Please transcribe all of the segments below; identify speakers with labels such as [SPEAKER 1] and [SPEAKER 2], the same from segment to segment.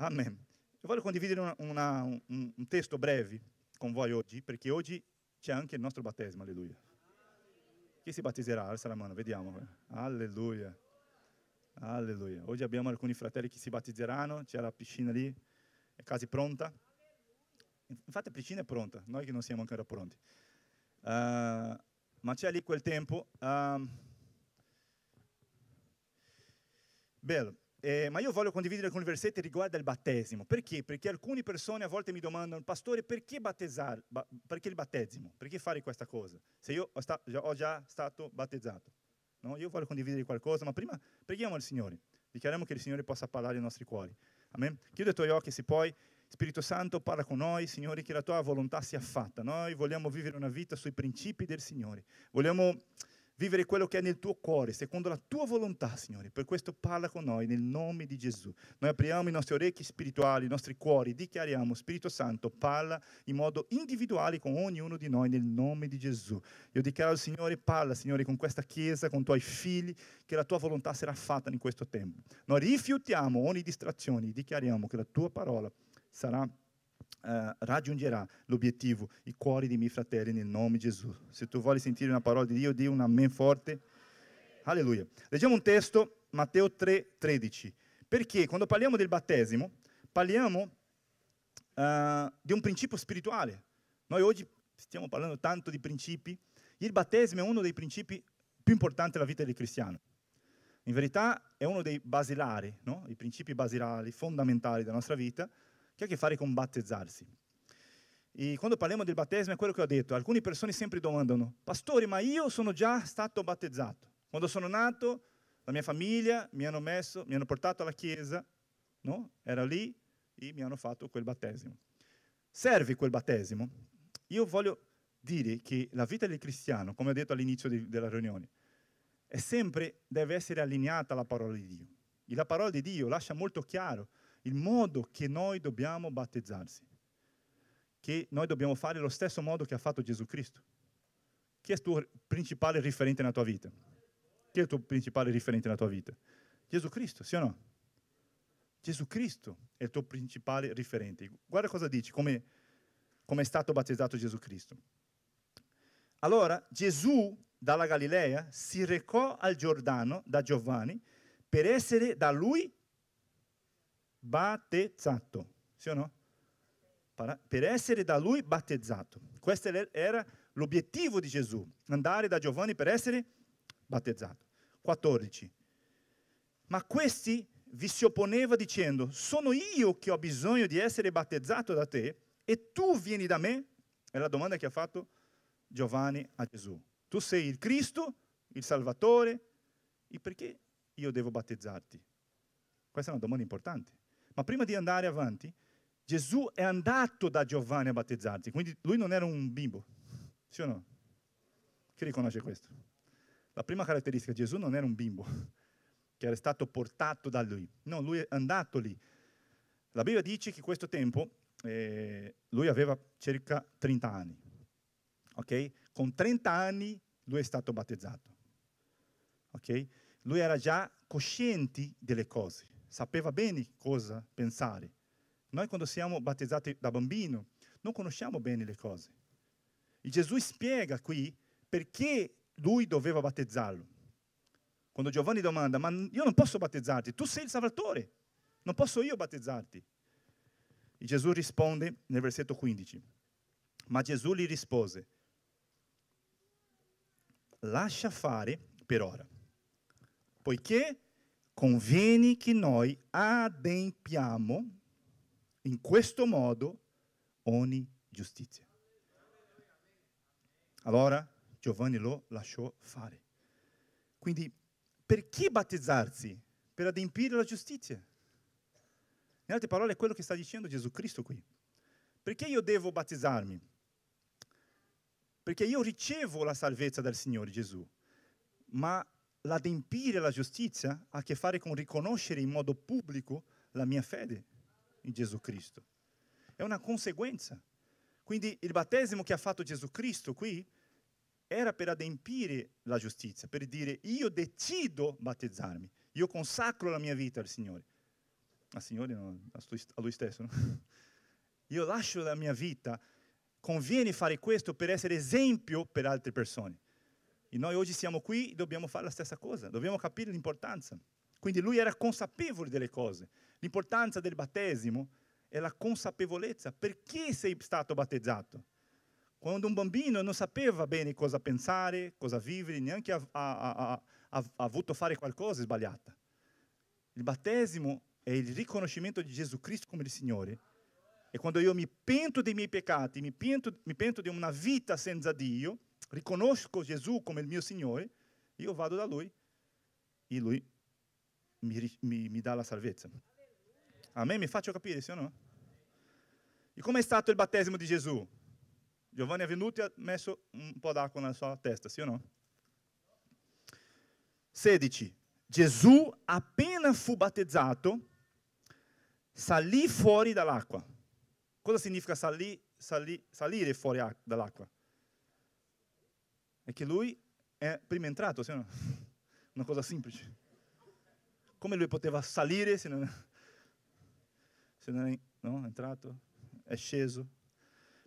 [SPEAKER 1] Amen. Io voglio condividere una, una, un, un testo breve con voi oggi, perché oggi c'è anche il nostro battesimo, alleluia. Chi si battezzerà? Alza la mano, vediamo. Alleluia. Alleluia. Oggi abbiamo alcuni fratelli che si battezzeranno, c'è la piscina lì, è quasi pronta. Infatti la piscina è pronta, noi che non siamo ancora pronti. Uh, ma c'è lì quel tempo. Uh, bello. Eh, ma io voglio condividere alcuni versetti riguardo al battesimo. Perché? Perché alcune persone a volte mi domandano, pastore, perché battezzare? Ba- perché il battesimo? Perché fare questa cosa? Se io ho, sta- ho già stato battezzato. No? Io voglio condividere qualcosa, ma prima preghiamo al Signore. Dichiariamo che il Signore possa parlare ai nostri cuori. Amen. Chiude i tuoi occhi se puoi. Spirito Santo, parla con noi, Signore, che la tua volontà sia fatta. Noi vogliamo vivere una vita sui principi del Signore. Vogliamo vivere quello che è nel tuo cuore, secondo la tua volontà, Signore. Per questo parla con noi nel nome di Gesù. Noi apriamo i nostri orecchi spirituali, i nostri cuori, dichiariamo, Spirito Santo, parla in modo individuale con ognuno di noi nel nome di Gesù. Io dichiaro Signore, parla, Signore, con questa Chiesa, con i tuoi figli, che la tua volontà sarà fatta in questo tempo. Noi rifiutiamo ogni distrazione, dichiariamo che la tua parola sarà Uh, raggiungerà l'obiettivo, i cuori dei miei fratelli nel nome di Gesù. Se tu vuoi sentire una parola di Dio, di un amen forte. Alleluia. Leggiamo un testo, Matteo 3, 13. Perché quando parliamo del battesimo, parliamo uh, di un principio spirituale. Noi oggi stiamo parlando tanto di principi. Il battesimo è uno dei principi più importanti della vita del cristiano. In verità è uno dei basilari, no? i principi basilari, fondamentali della nostra vita, che ha a che fare con battezzarsi. E quando parliamo del battesimo è quello che ho detto, alcune persone sempre domandano, pastore, ma io sono già stato battezzato. Quando sono nato, la mia famiglia mi hanno messo, mi hanno portato alla chiesa, no? Era lì e mi hanno fatto quel battesimo. Serve quel battesimo? Io voglio dire che la vita del cristiano, come ho detto all'inizio di, della riunione, è sempre, deve essere allineata alla parola di Dio. E la parola di Dio lascia molto chiaro il modo che noi dobbiamo battezzarsi, che noi dobbiamo fare lo stesso modo che ha fatto Gesù Cristo. Chi è il tuo principale riferente nella tua vita? Chi è il tuo principale riferente nella tua vita? Gesù Cristo, sì o no? Gesù Cristo è il tuo principale riferente. Guarda cosa dici, come, come è stato battezzato Gesù Cristo. Allora Gesù dalla Galilea si recò al Giordano da Giovanni per essere da lui battezzato, sì o no? Per essere da lui battezzato. Questo era l'obiettivo di Gesù, andare da Giovanni per essere battezzato. 14. Ma questi vi si opponeva dicendo, sono io che ho bisogno di essere battezzato da te e tu vieni da me? È la domanda che ha fatto Giovanni a Gesù. Tu sei il Cristo, il Salvatore, e perché io devo battezzarti? Questa è una domanda importante. Ma prima di andare avanti, Gesù è andato da Giovanni a battezzarsi, quindi lui non era un bimbo, sì o no? Chi riconosce questo? La prima caratteristica, Gesù non era un bimbo che era stato portato da lui, no, lui è andato lì. La Bibbia dice che questo tempo eh, lui aveva circa 30 anni, ok? Con 30 anni lui è stato battezzato, ok? Lui era già cosciente delle cose sapeva bene cosa pensare. Noi quando siamo battezzati da bambino non conosciamo bene le cose. E Gesù spiega qui perché lui doveva battezzarlo. Quando Giovanni domanda, ma io non posso battezzarti, tu sei il Salvatore, non posso io battezzarti. E Gesù risponde nel versetto 15, ma Gesù gli rispose, lascia fare per ora, poiché conviene che noi adempiamo in questo modo ogni giustizia. Allora Giovanni lo lasciò fare. Quindi perché battezzarsi? Per adempiere la giustizia. In altre parole è quello che sta dicendo Gesù Cristo qui. Perché io devo battezzarmi? Perché io ricevo la salvezza dal Signore Gesù, ma l'adempire la giustizia ha a che fare con riconoscere in modo pubblico la mia fede in Gesù Cristo. È una conseguenza. Quindi il battesimo che ha fatto Gesù Cristo qui era per adempire la giustizia, per dire io decido battezzarmi, io consacro la mia vita al Signore. al Signore, no, a Lui stesso. No? Io lascio la mia vita, conviene fare questo per essere esempio per altre persone. E noi oggi siamo qui e dobbiamo fare la stessa cosa, dobbiamo capire l'importanza. Quindi lui era consapevole delle cose. L'importanza del battesimo è la consapevolezza. Perché sei stato battezzato? Quando un bambino non sapeva bene cosa pensare, cosa vivere, neanche ha, ha, ha, ha avuto fare qualcosa sbagliata. Il battesimo è il riconoscimento di Gesù Cristo come il Signore. E quando io mi pento dei miei peccati, mi pento, mi pento di una vita senza Dio, riconosco Gesù come il mio Signore, io vado da Lui e Lui mi, mi, mi dà la salvezza. A me mi faccio capire, sì o no? E come è stato il battesimo di Gesù? Giovanni è venuto e ha messo un po' d'acqua nella sua testa, sì o no? 16. Gesù, appena fu battezzato, salì fuori dall'acqua. Cosa significa salì, salì, salire fuori dall'acqua? È che lui è prima entrato, o no? Una cosa semplice. Come lui poteva salire se non, se non è no, entrato? È sceso?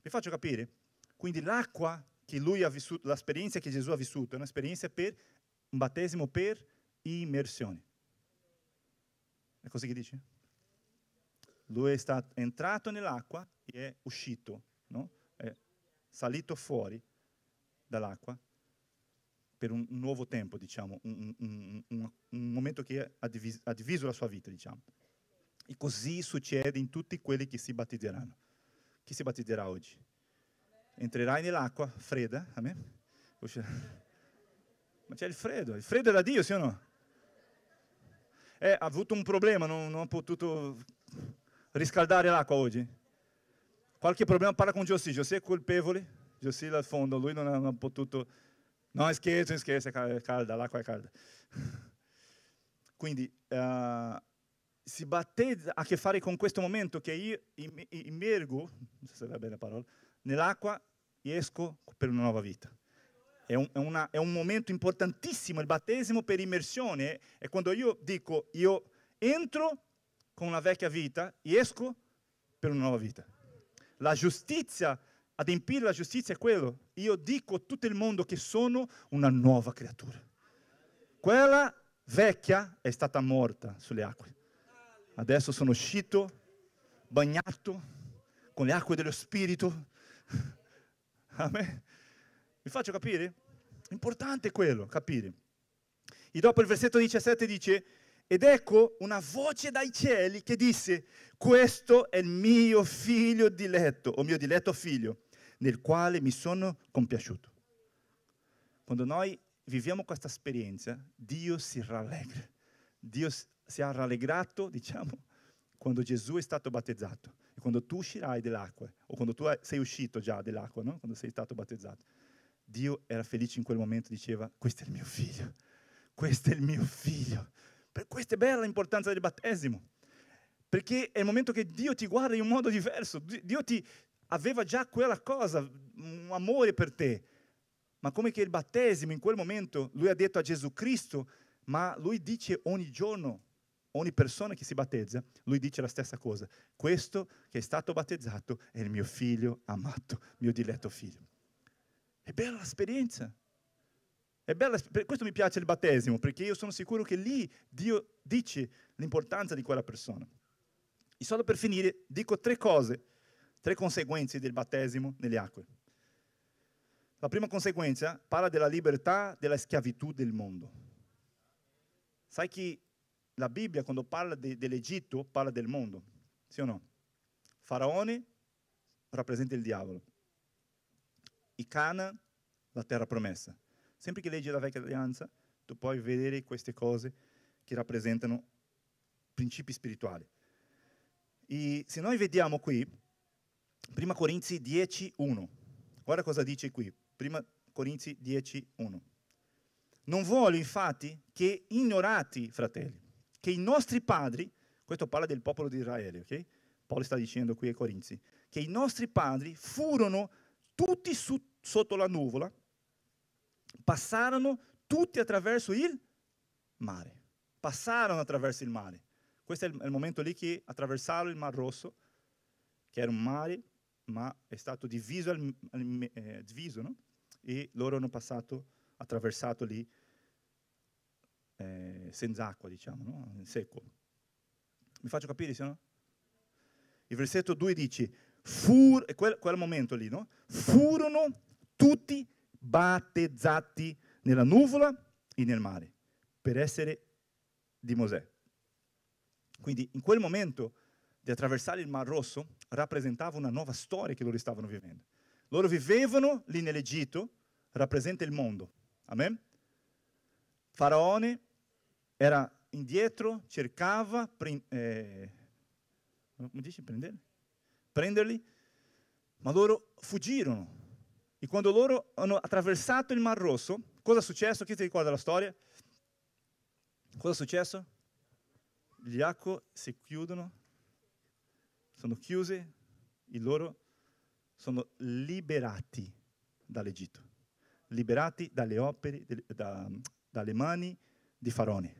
[SPEAKER 1] Vi faccio capire? Quindi l'acqua che lui ha vissuto, l'esperienza che Gesù ha vissuto, è un'esperienza per un battesimo per immersione. È così che dice? Lui è stato, entrato nell'acqua e è uscito, no? è salito fuori dall'acqua per un, un, nuovo tempo, diciamo, un, un, un momento che ha diviso, ha diviso, la sua vita, diciamo. E così succede in tutti quelli che si battezzeranno. Chi si battezzerà oggi? entrerai nell'acqua fredda, amen? Ma c'è il freddo, il freddo è da Dio, sì o no? Eh, ha avuto un problema, non, non ha potuto riscaldare l'acqua oggi. Qualche problema parla con Giossi, Giossi è colpevole, Giossi là al fondo, lui non ha, non ha potuto... No, scherzo, scherzo, è calda, l'acqua è calda. Quindi uh, si battezza, ha a che fare con questo momento che io immergo, non so se va bene la parola, nell'acqua e esco per una nuova vita. È un, è, una, è un, momento importantissimo, il battesimo per immersione è quando io dico io entro con una vecchia vita e esco per una nuova vita. La giustizia, adempiere la giustizia è quello. Io dico a tutto il mondo che sono una nuova creatura. Quella vecchia è stata morta sulle acque. Adesso sono uscito, bagnato con le acque dello Spirito, Amen. Mi faccio capire? Importante quello, capire. E dopo il versetto 17 dice, ed ecco una voce dai cieli che disse, questo è il mio figlio diletto, o mio diletto figlio, nel quale mi sono compiaciuto. Quando noi viviamo questa esperienza, Dio si rallegra. Dio si è rallegrato, diciamo, quando Gesù è stato battezzato. E quando tu uscirai dell'acqua, o quando tu sei uscito già dell'acqua, no? quando sei stato battezzato, Dio era felice in quel momento, diceva, questo è il mio figlio, questo è il mio figlio. Per questo è bella l'importanza del battesimo, perché è il momento che Dio ti guarda in un modo diverso, Dio ti aveva già quella cosa, un amore per te, ma come che il battesimo in quel momento, lui ha detto a Gesù Cristo, ma lui dice ogni giorno, ogni persona che si battezza, lui dice la stessa cosa. Questo che è stato battezzato è il mio figlio amato, mio diletto figlio. È bella l'esperienza. È bella, questo mi piace il battesimo, perché io sono sicuro che lì Dio dice l'importanza di quella persona. E solo per finire, dico tre cose, tre conseguenze del battesimo nelle acque. La prima conseguenza parla della libertà della schiavitù del mondo. Sai che la Bibbia quando parla de, dell'Egitto parla del mondo, sì o no? Faraone rappresenta il diavolo, i Cana la terra promessa. Sempre che leggi la vecchia alleanza, tu puoi vedere queste cose che rappresentano principi spirituali. E se noi vediamo qui, 1 Corinzi 10, 1, guarda cosa dice qui, 1 Corinzi 10, 1. Non voglio infatti che ignorati, fratelli, che i nostri padri, questo parla del popolo di Israele, ok? Paolo sta dicendo qui ai Corinzi, che i nostri padri furono tutti su, sotto la nuvola, passarono tutti attraverso il mare. Passarono attraverso il mare. Questo è il, è il momento lì che attraversarono il Mar Rosso, che era un mare, ma è stato diviso, al, al, eh, diviso no? e loro hanno passato, attraversato lì eh, senza acqua, diciamo, no? secco. Mi faccio capire, se no? Il versetto 2 dice, fur, quel, quel momento lì, no? Furono tutti battezzati nella nuvola e nel mare per essere di Mosè. Quindi in quel momento di attraversare il Mar Rosso rappresentava una nuova storia che loro stavano vivendo. Loro vivevano lì nell'Egitto, rappresenta il mondo. Amen? Faraone era indietro, cercava, eh, come prenderli, ma loro fuggirono. E quando loro hanno attraversato il Mar Rosso, cosa è successo? Chi ti ricorda la storia? Cosa è successo? Gli acqua si chiudono, sono chiuse e loro sono liberati dall'Egitto, liberati dalle opere, da, dalle mani di Faraone.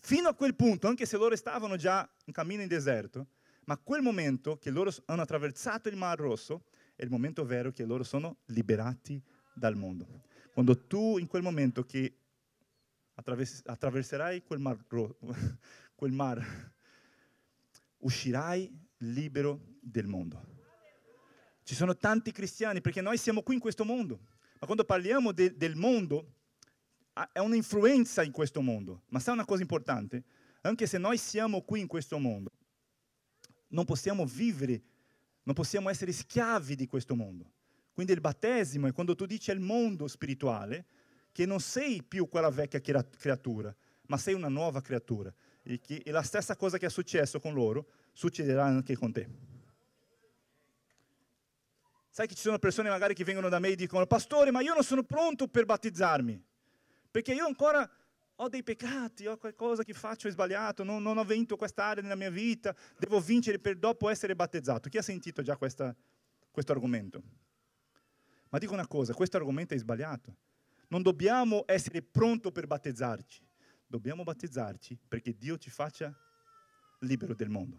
[SPEAKER 1] Fino a quel punto, anche se loro stavano già in cammino in deserto, ma quel momento che loro hanno attraversato il Mar Rosso è il momento vero che loro sono liberati dal mondo. Quando tu in quel momento che attraverserai quel mar, quel mar, uscirai libero del mondo. Ci sono tanti cristiani perché noi siamo qui in questo mondo, ma quando parliamo de- del mondo è un'influenza in questo mondo, ma sa una cosa importante? Anche se noi siamo qui in questo mondo, non possiamo vivere, non possiamo essere schiavi di questo mondo. Quindi il battesimo è quando tu dici al mondo spirituale che non sei più quella vecchia creatura, ma sei una nuova creatura. E, che, e la stessa cosa che è successo con loro succederà anche con te. Sai che ci sono persone magari che vengono da me e dicono, pastore, ma io non sono pronto per battezzarmi, perché io ancora ho dei peccati, ho qualcosa che faccio sbagliato, non, non ho vinto quest'area nella mia vita, devo vincere per dopo essere battezzato. Chi ha sentito già questa, questo argomento? Ma dico una cosa, questo argomento è sbagliato. Non dobbiamo essere pronti per battezzarci, dobbiamo battezzarci perché Dio ci faccia libero del mondo.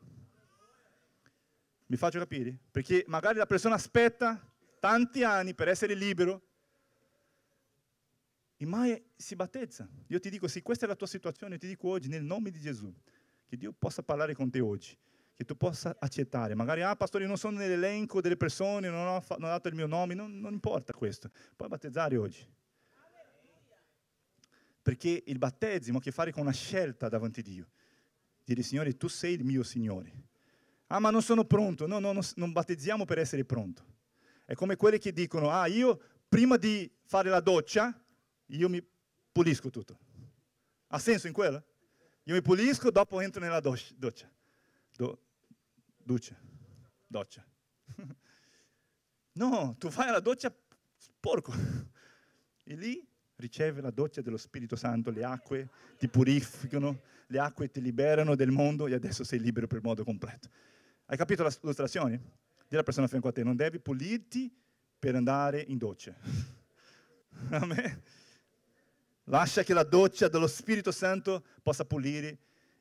[SPEAKER 1] Mi faccio capire? Perché magari la persona aspetta tanti anni per essere libero e mai si battezza. Io ti dico, se questa è la tua situazione, ti dico oggi, nel nome di Gesù, che Dio possa parlare con te oggi, che tu possa accettare. Magari, ah, pastore, io non sono nell'elenco delle persone, non ho, non ho dato il mio nome, non, non importa questo. Puoi battezzare oggi. Perché il battesimo ha a che fare con una scelta davanti a Dio. Dire, Signore, tu sei il mio Signore. Ah, ma non sono pronto. No, no, no, non battezziamo per essere pronto. È come quelli che dicono, ah, io prima di fare la doccia, io mi pulisco tutto. Ha senso in quello? Io mi pulisco, dopo entro nella doccia. Doccia. Do, doccia. doccia. no, tu fai la doccia sporco. E lì ricevi la doccia dello Spirito Santo, le acque ti purificano, le acque ti liberano del mondo e adesso sei libero per modo completo. Hai capito l'illustrazione? Dì alla persona fianco a te, non devi pulirti per andare in doccia. Amen. Lascia che la doccia dello Spirito Santo possa pulire.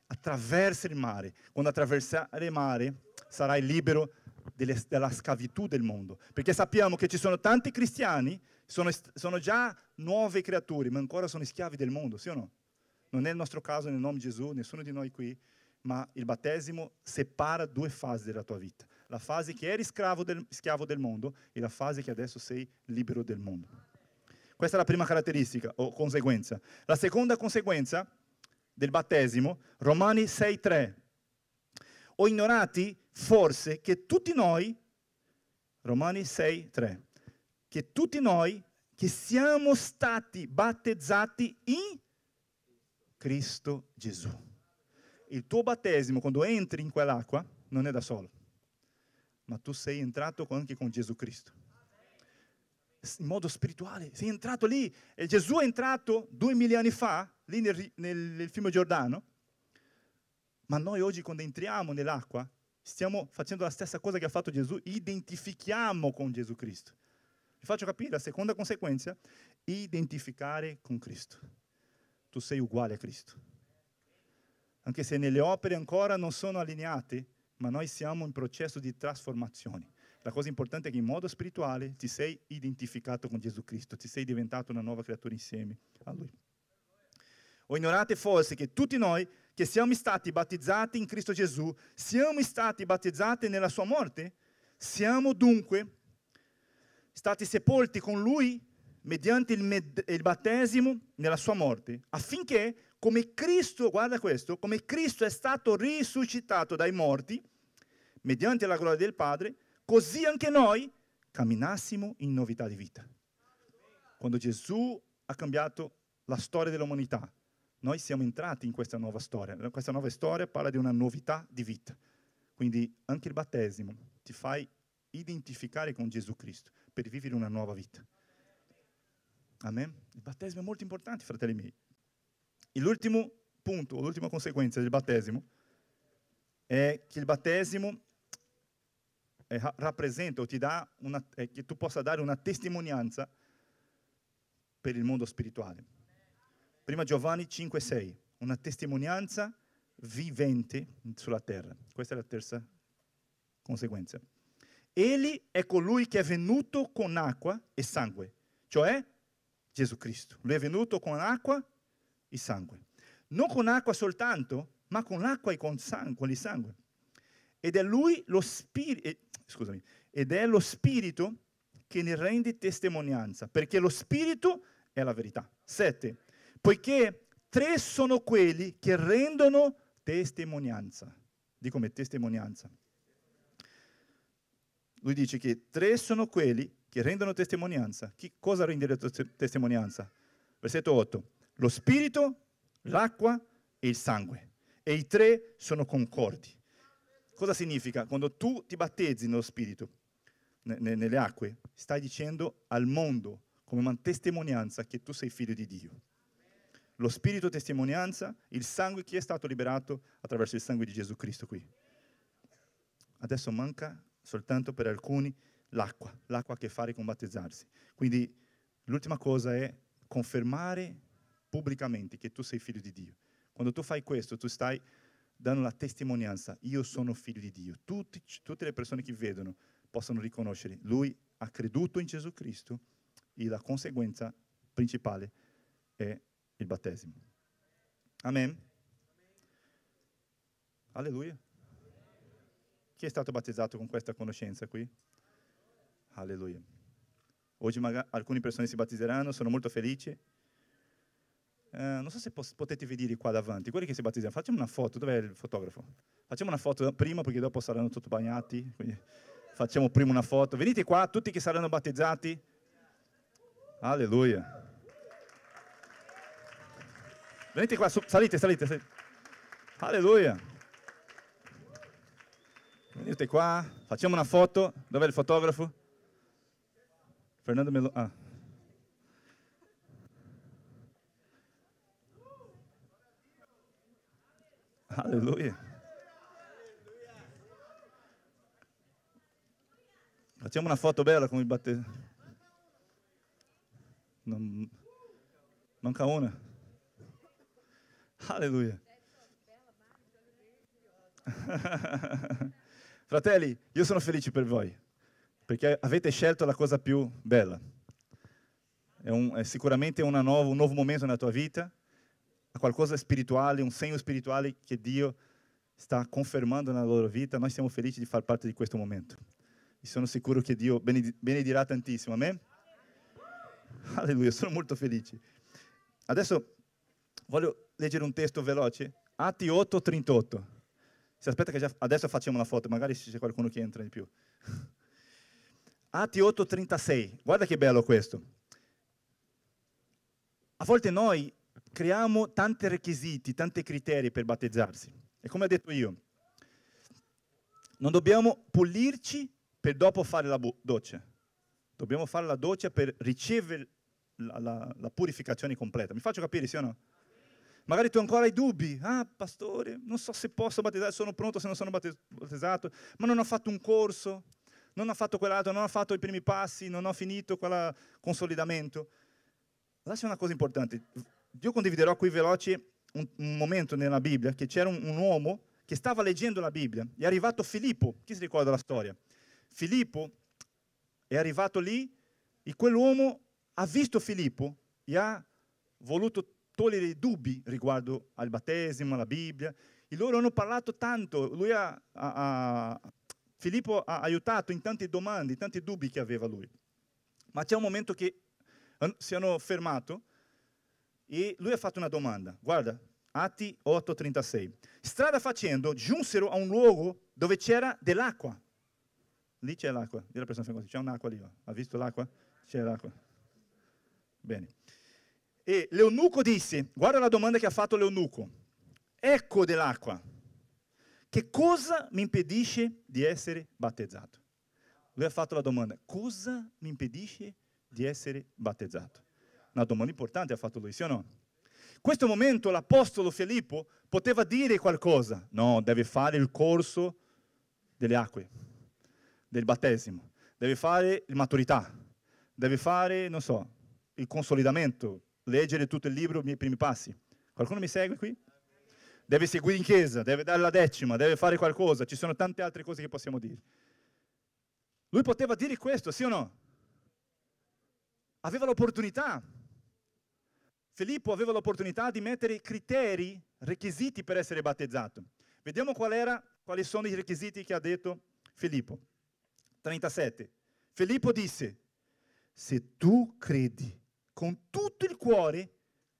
[SPEAKER 1] Attraversa il mare. Quando attraversare il mare sarai libero delle, della schiavitù del mondo. Perché sappiamo che ci sono tanti cristiani, sono, sono già nuove creature, ma ancora sono schiavi del mondo, sì o no? Non è il nostro caso nel nome di Gesù, nessuno di noi qui, ma il battesimo separa due fasi della tua vita. La fase che eri del, schiavo del mondo e la fase che adesso sei libero del mondo. Questa è la prima caratteristica o conseguenza. La seconda conseguenza del battesimo, Romani 6.3. Ho ignorati forse che tutti noi, Romani 6.3, che tutti noi che siamo stati battezzati in Cristo Gesù. Il tuo battesimo, quando entri in quell'acqua, non è da solo, ma tu sei entrato anche con Gesù Cristo in modo spirituale. Sei entrato lì. E Gesù è entrato duemila anni fa, lì nel, nel, nel fiume Giordano. Ma noi oggi quando entriamo nell'acqua, stiamo facendo la stessa cosa che ha fatto Gesù, identifichiamo con Gesù Cristo. Vi faccio capire la seconda conseguenza, identificare con Cristo. Tu sei uguale a Cristo. anche se nelle opere ancora non sono allineate, ma noi siamo in processo di trasformazione. La cosa importante è che in modo spirituale ti sei identificato con Gesù Cristo, ti sei diventato una nuova creatura insieme a Lui. O ignorate forse che tutti noi che siamo stati battezzati in Cristo Gesù, siamo stati battezzati nella sua morte? Siamo dunque stati sepolti con Lui mediante il, med- il battesimo nella sua morte, affinché come Cristo, guarda questo, come Cristo è stato risuscitato dai morti, mediante la gloria del Padre, così anche noi camminassimo in novità di vita. Quando Gesù ha cambiato la storia dell'umanità, noi siamo entrati in questa nuova storia. Questa nuova storia parla di una novità di vita. Quindi anche il battesimo ti fai identificare con Gesù Cristo per vivere una nuova vita. Amen? Il battesimo è molto importante, fratelli miei. E l'ultimo punto, l'ultima conseguenza del battesimo è che il battesimo eh, rappresenta o ti dà una, eh, che tu possa dare una testimonianza per il mondo spirituale. Prima Giovanni 5,6, una testimonianza vivente sulla terra. Questa è la terza conseguenza. Egli è colui che è venuto con acqua e sangue, cioè Gesù Cristo. Lui è venuto con acqua e sangue. Non con acqua soltanto, ma con l'acqua e con, sangue, con il sangue. Ed è lui lo spirito, eh, scusami, ed è lo spirito che ne rende testimonianza, perché lo spirito è la verità. Sette. Poiché tre sono quelli che rendono testimonianza. Dico come testimonianza. Lui dice che tre sono quelli che rendono testimonianza. Chi, cosa rende testimonianza? Versetto 8. Lo spirito, l'acqua e il sangue. E i tre sono concordi. Cosa significa? Quando tu ti battezzi nello spirito, nelle acque, stai dicendo al mondo come una testimonianza che tu sei figlio di Dio. Lo spirito testimonianza, il sangue che è stato liberato attraverso il sangue di Gesù Cristo qui. Adesso manca soltanto per alcuni l'acqua, l'acqua che fare con battezzarsi. Quindi l'ultima cosa è confermare pubblicamente che tu sei figlio di Dio. Quando tu fai questo, tu stai dando la testimonianza, io sono figlio di Dio. Tutti, tutte le persone che vedono possono riconoscere, lui ha creduto in Gesù Cristo e la conseguenza principale è il battesimo. Amen. Alleluia. Chi è stato battezzato con questa conoscenza qui? Alleluia. Oggi magari alcune persone si battezzeranno, sono molto felici. Eh, non so se potete vedere qua davanti, quelli che si battezzeranno, facciamo una foto, dov'è il fotografo? Facciamo una foto prima perché dopo saranno tutti bagnati, quindi facciamo prima una foto. Venite qua, tutti che saranno battezzati. Alleluia. Venite qua, salite, salite, salite. Alleluia. Venite qua, facciamo una foto. Dov'è il fotografo? Fernando Melo. Ah. Alleluia. Facciamo una foto bella con il battesimo. Non, manca una. Alleluia. Fratelli, io sono felice per voi, perché avete scelto la cosa più bella. È, un, è sicuramente nuovo, un nuovo momento nella tua vita, qualcosa spirituale, un segno spirituale che Dio sta confermando nella loro vita. Noi siamo felici di far parte di questo momento. E sono sicuro che Dio benedirà tantissimo. Amen? Alleluia, sono molto felice. Adesso voglio leggere un testo veloce. Atti 8, 38. Si aspetta che adesso facciamo una foto, magari c'è qualcuno che entra di più. Atti 8:36, guarda che bello questo. A volte noi creiamo tanti requisiti, tanti criteri per battezzarsi. E come ho detto io, non dobbiamo pulirci per dopo fare la doccia. Dobbiamo fare la doccia per ricevere la, la, la purificazione completa. Mi faccio capire, sì o no? Magari tu ancora hai dubbi. Ah, pastore, non so se posso battezzare, sono pronto se non sono battezzato, ma non ho fatto un corso, non ho fatto quell'altro, non ho fatto i primi passi, non ho finito quel consolidamento. Lascia una cosa importante. Io condividerò qui veloce un, un momento nella Bibbia che c'era un, un uomo che stava leggendo la Bibbia. È arrivato Filippo, chi si ricorda la storia? Filippo è arrivato lì e quell'uomo ha visto Filippo e ha voluto togliere i dubbi riguardo al battesimo, alla Bibbia. E loro hanno parlato tanto, ha, ha, ha, Filippo ha aiutato in tante domande, in tanti dubbi che aveva lui. Ma c'è un momento che si hanno fermato e lui ha fatto una domanda. Guarda, Atti 8:36. Strada facendo, giunsero a un luogo dove c'era dell'acqua. Lì c'è l'acqua. Dì alla persona c'è un'acqua lì. Ha visto l'acqua? C'è l'acqua. Bene. E l'eunuco disse, guarda la domanda che ha fatto l'eunuco. Ecco dell'acqua. Che cosa mi impedisce di essere battezzato? Lui ha fatto la domanda, cosa mi impedisce di essere battezzato? Una domanda importante ha fatto lui, sì o no? In questo momento l'apostolo Filippo poteva dire qualcosa. No, deve fare il corso delle acque, del battesimo. Deve fare la maturità. Deve fare, non so, il consolidamento, leggere tutto il libro, i miei primi passi. Qualcuno mi segue qui? Deve seguire in chiesa, deve dare la decima, deve fare qualcosa. Ci sono tante altre cose che possiamo dire. Lui poteva dire questo, sì o no? Aveva l'opportunità. Filippo aveva l'opportunità di mettere criteri, requisiti per essere battezzato. Vediamo qual era, quali sono i requisiti che ha detto Filippo. 37. Filippo disse, se tu credi con tutto il cuore,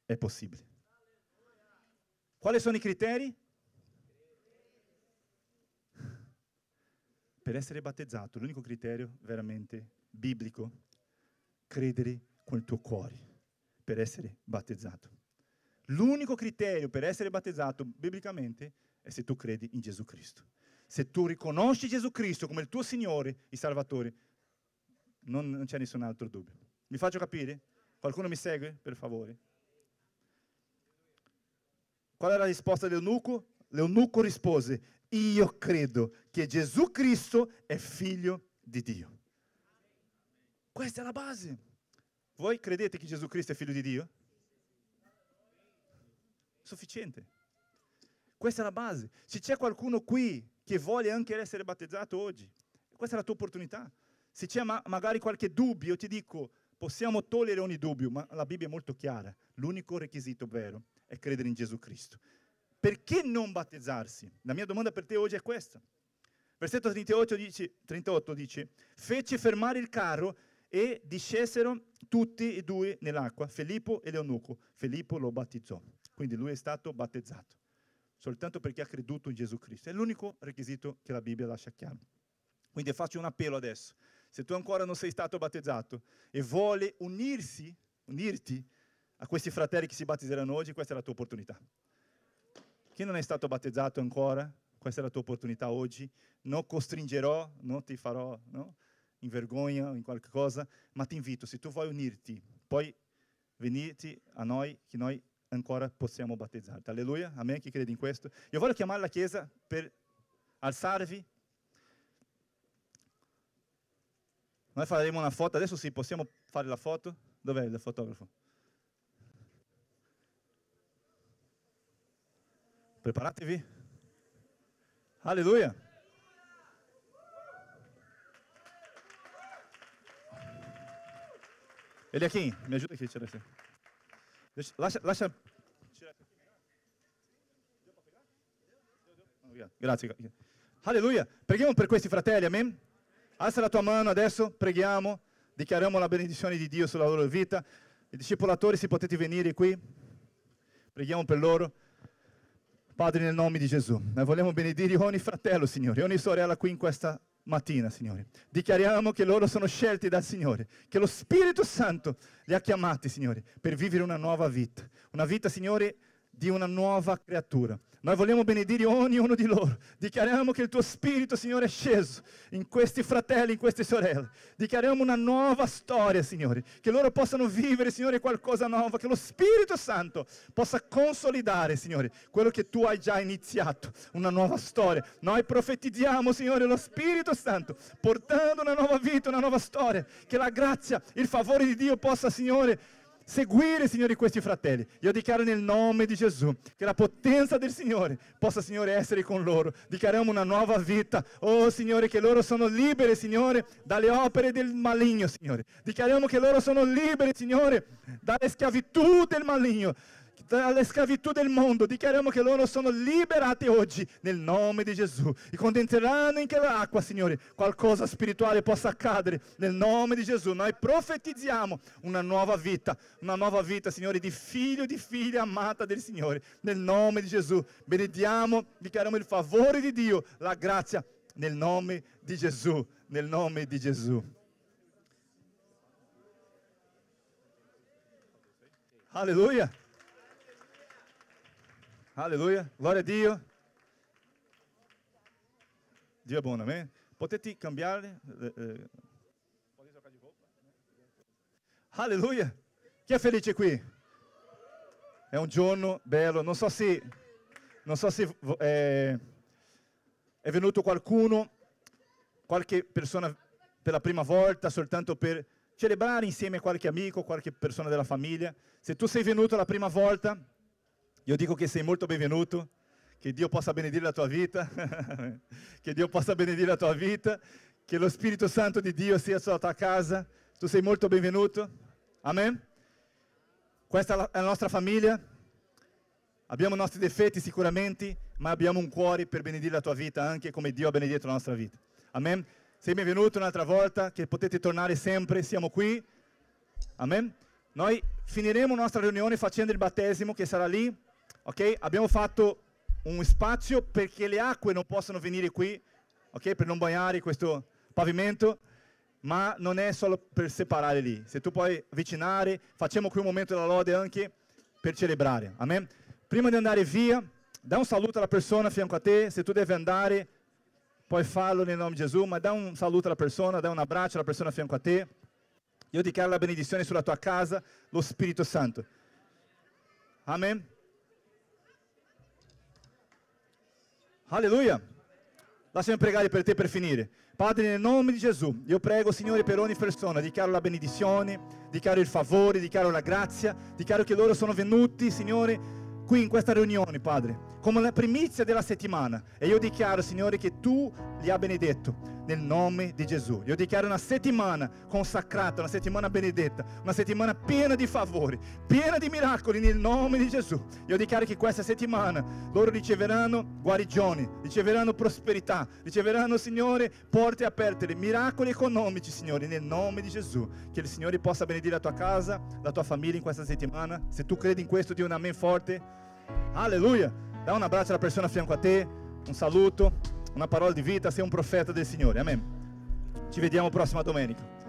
[SPEAKER 1] è possibile. Quali sono i criteri? Per essere battezzato, l'unico criterio veramente biblico, credere con il tuo cuore per essere battezzato. L'unico criterio per essere battezzato biblicamente è se tu credi in Gesù Cristo. Se tu riconosci Gesù Cristo come il tuo Signore e Salvatore, non, non c'è nessun altro dubbio. Mi faccio capire? Qualcuno mi segue, per favore? Qual è la risposta dell'eunuco? L'eunuco rispose, io credo che Gesù Cristo è figlio di Dio. Questa è la base. Voi credete che Gesù Cristo è figlio di Dio? Sufficiente. Questa è la base. Se c'è qualcuno qui che vuole anche essere battezzato oggi, questa è la tua opportunità. Se c'è ma magari qualche dubbio, io ti dico, possiamo togliere ogni dubbio, ma la Bibbia è molto chiara. L'unico requisito vero è credere in Gesù Cristo. Perché non battezzarsi? La mia domanda per te oggi è questa. Versetto 38 dice, 38 dice fece fermare il carro e discesero tutti e due nell'acqua, Filippo e Leonuco. Filippo lo battezzò, quindi lui è stato battezzato, soltanto perché ha creduto in Gesù Cristo. È l'unico requisito che la Bibbia lascia chiaro. Quindi faccio un appello adesso. Se tu ancora non sei stato battezzato e vuole unirsi, unirti a questi fratelli che si battezzeranno oggi, questa è la tua opportunità. Chi non è stato battezzato ancora, questa è la tua opportunità oggi. Non costringerò, non ti farò no? in vergogna o in qualche cosa, ma ti invito, se tu vuoi unirti, poi venite a noi, che noi ancora possiamo battezzarti. Alleluia, amen, chi crede in questo? Io voglio chiamare la Chiesa per alzarvi Noi faremo una foto, adesso sì, possiamo fare la foto? Dov'è il fotografo? Preparatevi. Alleluia. Eliakim, mi aiuta aqui a tirar isso. Lascia, lascia. Grazie. Alleluia. Preghiamo per questi fratelli, amen. Alza la tua mano adesso, preghiamo, dichiariamo la benedizione di Dio sulla loro vita. I discepolatori, se potete venire qui, preghiamo per loro. Padre, nel nome di Gesù, noi vogliamo benedire ogni fratello, Signore, ogni sorella qui in questa mattina, Signore. Dichiariamo che loro sono scelti dal Signore, che lo Spirito Santo li ha chiamati, Signore, per vivere una nuova vita. Una vita, Signore, di una nuova creatura. Noi vogliamo benedire ognuno di loro. Dichiariamo che il tuo Spirito, Signore, è sceso in questi fratelli, in queste sorelle. Dichiariamo una nuova storia, Signore. Che loro possano vivere, Signore, qualcosa nuovo. Che lo Spirito Santo possa consolidare, Signore, quello che tu hai già iniziato. Una nuova storia. Noi profetizziamo, Signore, lo Spirito Santo, portando una nuova vita, una nuova storia. Che la grazia, il favore di Dio possa, Signore, seguire, Signore, questi fratelli. Io dichiaro nel nome di Gesù che la potenza del Signore possa, Signore, essere con loro. Dichiariamo una nuova vita. Oh, Signore, che loro sono liberi, Signore, dalle opere del maligno, Signore. Dichiariamo che loro sono liberi, Signore, dalle schiavitù del maligno dalle schiavitù del mondo. Dichiariamo che loro sono liberati oggi nel nome di Gesù. E quando entreranno in quell'acqua, Signore, qualcosa spirituale possa accadere nel nome di Gesù. Noi profetizziamo una nuova vita, una nuova vita, Signore, di figlio di figlia amata del Signore. Nel nome di Gesù. Benediamo, dichiariamo il favore di Dio, la grazia nel nome di Gesù. Nel nome di Gesù. Alleluia. Alleluia, glória a Dio. Dio è buono, amen? Potete cambiare? Eh, eh. Alleluia. Chi è felice qui? È un giorno bello, non so se, non so se eh, è venuto qualcuno, qualche persona per la prima volta, soltanto per celebrare insieme a qualche amico, qualche persona della famiglia. Se tu sei venuto la prima volta, io dico che sei molto benvenuto, che Dio possa benedire la tua vita, che Dio possa benedire la tua vita, che lo Spirito Santo di Dio sia sulla tua casa. Tu sei molto benvenuto. Amen. Questa è la nostra famiglia. Abbiamo i nostri difetti sicuramente, ma abbiamo un cuore per benedire la tua vita anche come Dio ha benedetto la nostra vita. Amen. Sei benvenuto un'altra volta, che potete tornare sempre, siamo qui. Amen. Noi finiremo la nostra riunione facendo il battesimo che sarà lì ok? Abbiamo fatto un spazio perché le acque non possono venire qui, ok? Per non bagnare questo pavimento, ma non è solo per separare lì. Se tu puoi avvicinare, facciamo qui un momento della lode anche per celebrare, amen? Prima di andare via, dà un saluto alla persona a fianco a te, se tu devi andare, puoi farlo nel nome di Gesù, ma dà un saluto alla persona, dà un abbraccio alla persona a fianco a te. Io dichiaro la benedizione sulla tua casa, lo Spirito Santo. Amen. Alleluia. Lasciami pregare per te per finire. Padre, nel nome di Gesù, io prego, Signore, per ogni persona, dichiaro la benedizione, dichiaro il favore, dichiaro la grazia, dichiaro che loro sono venuti, Signore, qui in questa riunione, Padre, come la primizia della settimana. E io dichiaro, Signore, che tu li ha benedetto nel nome di Gesù. Io dichiaro una settimana consacrata, una settimana benedetta, una settimana piena di favori, piena di miracoli nel nome di Gesù. Io dichiaro che questa settimana loro riceveranno guarigioni, riceveranno prosperità, riceveranno, Signore, porte aperte, miracoli economici, Signore, nel nome di Gesù. Che il Signore possa benedire la tua casa, la tua famiglia in questa settimana. Se tu credi in questo, di un amen forte. Alleluia. Dá un abbraccio alla persona a fianco a te, un saluto una parola di vita, sei un profeta del Signore. Amen. Ci vediamo prossima domenica.